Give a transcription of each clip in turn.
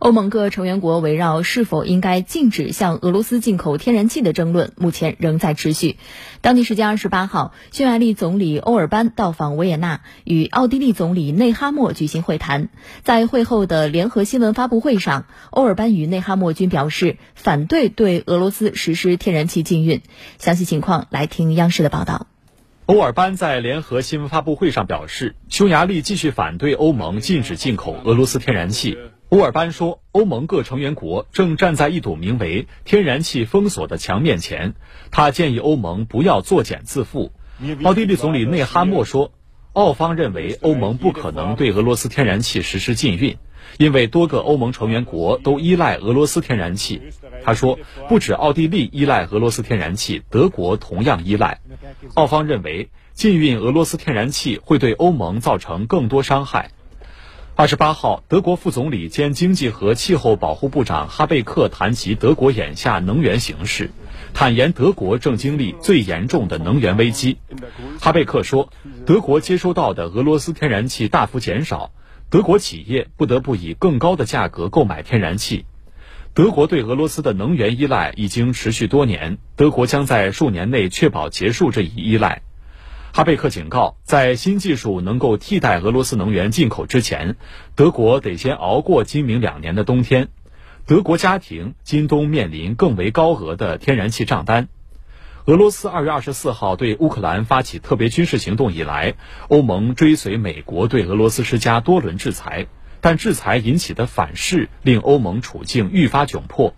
欧盟各成员国围绕是否应该禁止向俄罗斯进口天然气的争论，目前仍在持续。当地时间二十八号，匈牙利总理欧尔班到访维也纳，与奥地利总理内哈默举行会谈。在会后的联合新闻发布会上，欧尔班与内哈默均表示反对对俄罗斯实施天然气禁运。详细情况，来听央视的报道。欧尔班在联合新闻发布会上表示，匈牙利继续反对欧盟禁止进口俄罗斯天然气。欧尔班说，欧盟各成员国正站在一堵名为“天然气封锁”的墙面前。他建议欧盟不要作茧自缚。奥地利总理内哈默说，澳方认为欧盟不可能对俄罗斯天然气实施禁运，因为多个欧盟成员国都依赖俄罗斯天然气。他说，不止奥地利依赖俄罗斯天然气，德国同样依赖。澳方认为，禁运俄罗斯天然气会对欧盟造成更多伤害。二十八号，德国副总理兼经济和气候保护部长哈贝克谈及德国眼下能源形势，坦言德国正经历最严重的能源危机。哈贝克说，德国接收到的俄罗斯天然气大幅减少，德国企业不得不以更高的价格购买天然气。德国对俄罗斯的能源依赖已经持续多年，德国将在数年内确保结束这一依赖。哈贝克警告，在新技术能够替代俄罗斯能源进口之前，德国得先熬过今明两年的冬天。德国家庭今冬面临更为高额的天然气账单。俄罗斯二月二十四号对乌克兰发起特别军事行动以来，欧盟追随美国对俄罗斯施加多轮制裁，但制裁引起的反噬令欧盟处境愈发窘迫。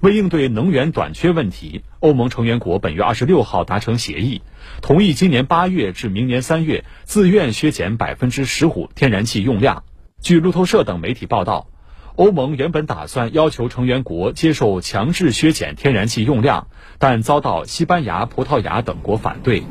为应对能源短缺问题，欧盟成员国本月二十六号达成协议，同意今年八月至明年三月自愿削减百分之十五天然气用量。据路透社等媒体报道，欧盟原本打算要求成员国接受强制削减天然气用量，但遭到西班牙、葡萄牙等国反对。